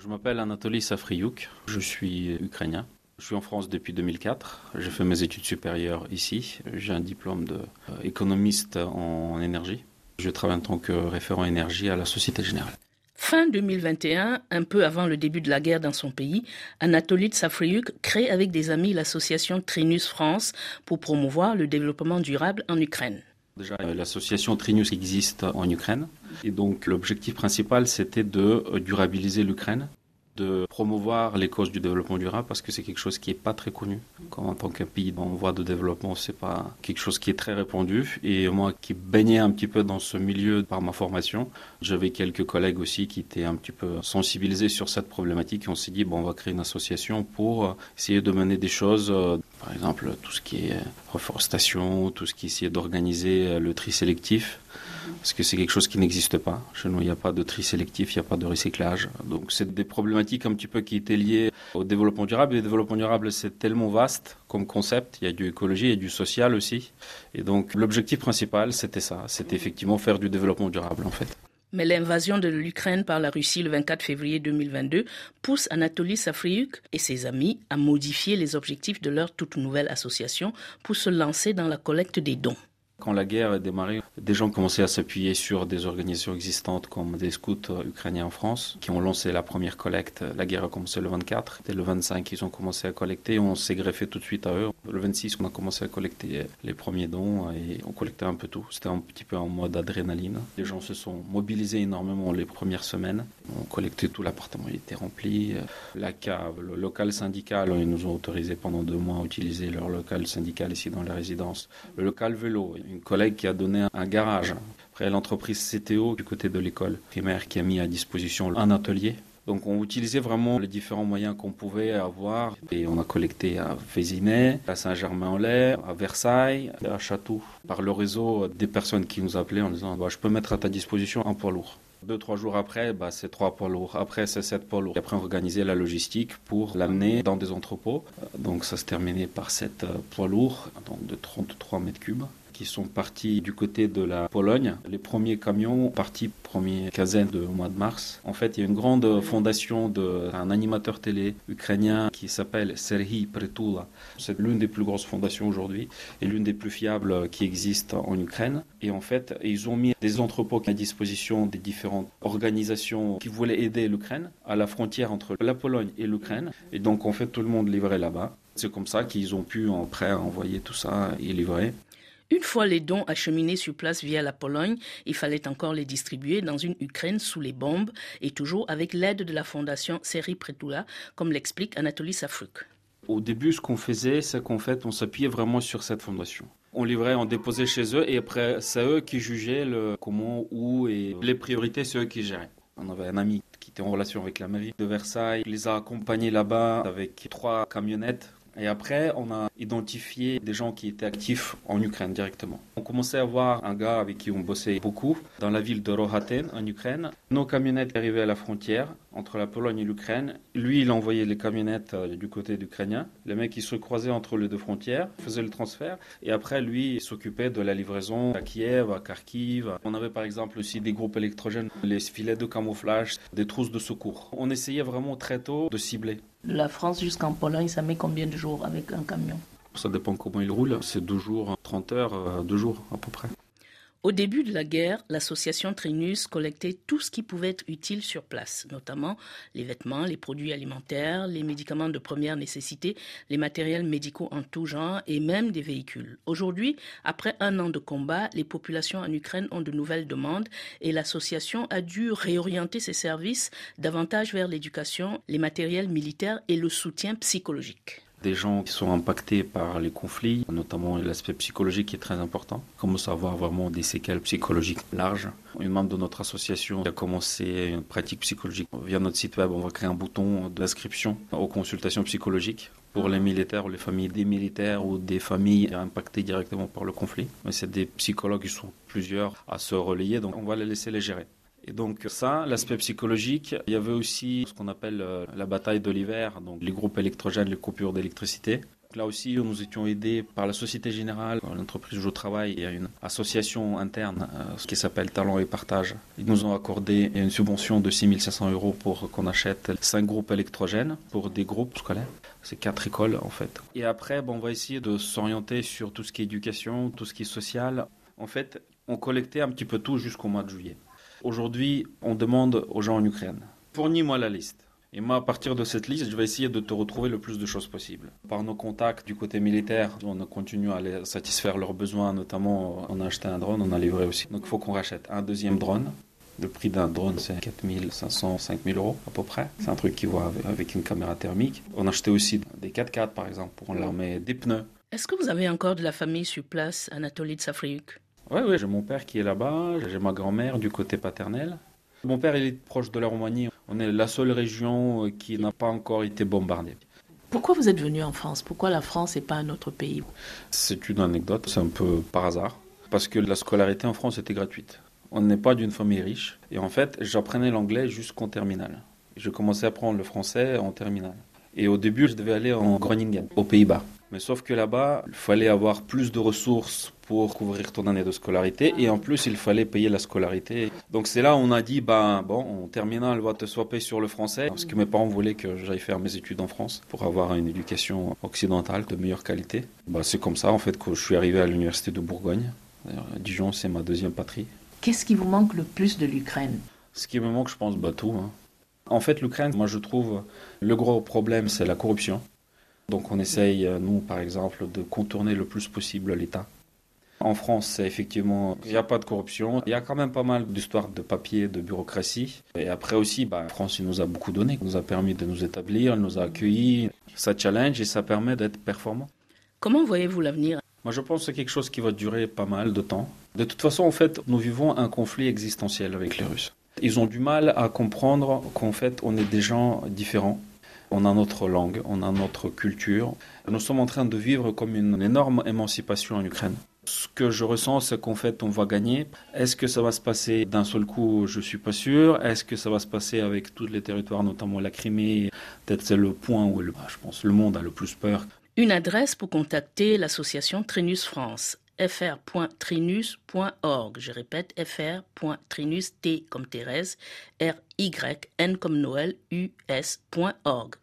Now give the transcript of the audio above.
Je m'appelle Anatoly Safriouk, je suis ukrainien. Je suis en France depuis 2004. J'ai fait mes études supérieures ici. J'ai un diplôme d'économiste en énergie. Je travaille en tant que référent énergie à la Société Générale. Fin 2021, un peu avant le début de la guerre dans son pays, Anatoly Tsafriuk crée avec des amis l'association Trinus France pour promouvoir le développement durable en Ukraine. Déjà, euh, l'association Trinus existe en Ukraine. Et donc, l'objectif principal, c'était de euh, durabiliser l'Ukraine de promouvoir les causes du développement durable parce que c'est quelque chose qui n'est pas très connu. Quand en tant qu'un pays en voie de développement, c'est pas quelque chose qui est très répandu. Et moi qui baignais un petit peu dans ce milieu par ma formation, j'avais quelques collègues aussi qui étaient un petit peu sensibilisés sur cette problématique et on s'est dit, bon, on va créer une association pour essayer de mener des choses, euh, par exemple tout ce qui est reforestation, tout ce qui est d'organiser le tri sélectif parce que c'est quelque chose qui n'existe pas. Chez nous, il n'y a pas de tri sélectif, il n'y a pas de recyclage. Donc, c'est des problématiques un petit peu qui étaient liées au développement durable. Le développement durable, c'est tellement vaste comme concept. Il y a du écologie, il y a du social aussi. Et donc, l'objectif principal, c'était ça. C'était effectivement faire du développement durable, en fait. Mais l'invasion de l'Ukraine par la Russie le 24 février 2022 pousse Anatoly Safriuk et ses amis à modifier les objectifs de leur toute nouvelle association pour se lancer dans la collecte des dons. Quand la guerre est démarrée, des gens commençaient à s'appuyer sur des organisations existantes comme des scouts ukrainiens en France qui ont lancé la première collecte. La guerre a commencé le 24. Dès le 25, ils ont commencé à collecter. On s'est greffé tout de suite à eux. Le 26, on a commencé à collecter les premiers dons et on collectait un peu tout. C'était un petit peu en mode adrénaline. Les gens se sont mobilisés énormément les premières semaines. On collectait tout, l'appartement il était rempli. La cave, le local syndical, ils nous ont autorisé pendant deux mois à utiliser leur local syndical ici dans la résidence. Le local vélo, une collègue qui a donné un garage. Après, l'entreprise CTO du côté de l'école primaire qui a mis à disposition un atelier. Donc on utilisait vraiment les différents moyens qu'on pouvait avoir et on a collecté à Vézinay, à Saint-Germain-en-Laye, à Versailles, à Château par le réseau des personnes qui nous appelaient en disant bah, je peux mettre à ta disposition un poids lourd. Deux, trois jours après, bah, c'est trois poids lourds. Après, c'est sept poids lourds. Et après, on organisait la logistique pour l'amener dans des entrepôts. Donc, ça se terminait par sept euh, poids lourds, donc de 33 mètres cubes qui sont partis du côté de la Pologne. Les premiers camions partis première quinzaine de mois de mars. En fait, il y a une grande fondation d'un animateur télé ukrainien qui s'appelle Serhiy Pretula. C'est l'une des plus grosses fondations aujourd'hui et l'une des plus fiables qui existent en Ukraine. Et en fait, ils ont mis des entrepôts à disposition des différentes organisations qui voulaient aider l'Ukraine à la frontière entre la Pologne et l'Ukraine. Et donc, en fait, tout le monde livrait là-bas. C'est comme ça qu'ils ont pu, en prêt, envoyer tout ça et livrer. Une fois les dons acheminés sur place via la Pologne, il fallait encore les distribuer dans une Ukraine sous les bombes et toujours avec l'aide de la fondation Seri Pretula, comme l'explique Anatoly Safruk. Au début, ce qu'on faisait, c'est qu'en fait, on s'appuyait vraiment sur cette fondation. On livrait, on déposait chez eux et après, c'est eux qui jugeaient comment, où et les priorités, c'est eux qui géraient. On avait un ami qui était en relation avec la mairie de Versailles. Il les a accompagnés là-bas avec trois camionnettes et après, on a identifié des gens qui étaient actifs en Ukraine directement. On commençait à voir un gars avec qui on bossait beaucoup dans la ville de Rohaten en Ukraine. Nos camionnettes arrivaient à la frontière entre la Pologne et l'Ukraine. Lui, il envoyait les camionnettes euh, du côté ukrainien. Les mecs, ils se croisaient entre les deux frontières, faisaient le transfert. Et après, lui, il s'occupait de la livraison à Kiev, à Kharkiv. On avait par exemple aussi des groupes électrogènes, les filets de camouflage, des trousses de secours. On essayait vraiment très tôt de cibler. De la France jusqu'en Pologne, ça met combien de jours avec un camion? Ça dépend comment il roule. C'est deux jours, 30 heures, euh, deux jours à peu près. Au début de la guerre, l'association Trinus collectait tout ce qui pouvait être utile sur place, notamment les vêtements, les produits alimentaires, les médicaments de première nécessité, les matériels médicaux en tout genre et même des véhicules. Aujourd'hui, après un an de combat, les populations en Ukraine ont de nouvelles demandes et l'association a dû réorienter ses services davantage vers l'éducation, les matériels militaires et le soutien psychologique des gens qui sont impactés par les conflits, notamment l'aspect psychologique qui est très important. Commence à avoir vraiment des séquelles psychologiques larges. Une membre de notre association a commencé une pratique psychologique. Via notre site web, on va créer un bouton d'inscription aux consultations psychologiques pour les militaires ou les familles des militaires ou des familles impactées directement par le conflit. Mais c'est des psychologues qui sont plusieurs à se relayer, donc on va les laisser les gérer. Et donc ça, l'aspect psychologique, il y avait aussi ce qu'on appelle euh, la bataille de l'hiver, donc les groupes électrogènes, les coupures d'électricité. Là aussi, nous étions aidés par la Société Générale, l'entreprise où je travaille. Il y a une association interne euh, qui s'appelle Talent et Partage. Ils nous ont accordé une subvention de 6500 euros pour qu'on achète 5 groupes électrogènes pour des groupes scolaires. C'est quatre écoles en fait. Et après, bon, on va essayer de s'orienter sur tout ce qui est éducation, tout ce qui est social. En fait, on collectait un petit peu tout jusqu'au mois de juillet. Aujourd'hui, on demande aux gens en Ukraine, fournis-moi la liste. Et moi, à partir de cette liste, je vais essayer de te retrouver le plus de choses possibles. Par nos contacts du côté militaire, on continue à les satisfaire leurs besoins, notamment on a acheté un drone, on a livré aussi. Donc il faut qu'on rachète un deuxième drone. Le prix d'un drone, c'est 4500, 5000 euros à peu près. C'est un truc qui voit avec une caméra thermique. On a acheté aussi des 4x4 par exemple pour l'armée, des pneus. Est-ce que vous avez encore de la famille sur place, Anatolie de Safriuk Oui, oui, j'ai mon père qui est là-bas, j'ai ma grand-mère du côté paternel. Mon père, il est proche de la Roumanie. On est la seule région euh, qui n'a pas encore été bombardée. Pourquoi vous êtes venu en France? Pourquoi la France et pas un autre pays? C'est une anecdote, c'est un peu par hasard. Parce que la scolarité en France était gratuite. On n'est pas d'une famille riche. Et en fait, j'apprenais l'anglais jusqu'en terminale. Je commençais à apprendre le français en terminale. Et au début, je devais aller en Groningen, aux Pays-Bas. Mais sauf que là-bas, il fallait avoir plus de ressources pour couvrir ton année de scolarité et en plus il fallait payer la scolarité. Donc c'est là où on a dit ben bon, en terminale, on va te swapper sur le français parce que mes parents voulaient que j'aille faire mes études en France pour avoir une éducation occidentale de meilleure qualité. Ben, c'est comme ça en fait que je suis arrivé à l'université de Bourgogne. Dijon, c'est ma deuxième patrie. Qu'est-ce qui vous manque le plus de l'Ukraine? Ce qui me manque, je pense, bah, tout. Hein. En fait, l'Ukraine, moi je trouve, le gros problème, c'est la corruption. Donc on essaye, euh, nous par exemple, de contourner le plus possible l'État. En France, c'est effectivement, il n'y a pas de corruption. Il y a quand même pas mal d'histoires de papier, de bureaucratie. Et après aussi, bah, la France, il nous a beaucoup donné. Il nous a permis de nous établir, il nous a accueillis. Ça challenge et ça permet d'être performant. Comment voyez-vous l'avenir? Moi, je pense que c'est quelque chose qui va durer pas mal de temps. De toute façon, en fait, nous vivons un conflit existentiel avec les Russes. Ils ont du mal à comprendre qu'en fait, on est des gens différents on a notre langue, on a notre culture. Nous sommes en train de vivre comme une énorme émancipation en Ukraine. Ce que je ressens, c'est qu'en fait, on va gagner. Est-ce que ça va se passer d'un seul coup? Je ne suis pas sûr. Est-ce que ça va se passer avec tous les territoires, notamment la Crimée? Peut-être c'est le point où, je pense, le monde a le plus peur. Une adresse pour contacter l'association Trinus France fr.trinus.org. Je répète, fr.trinus, T comme Thérèse, R-Y, N comme Noël, U-S.org.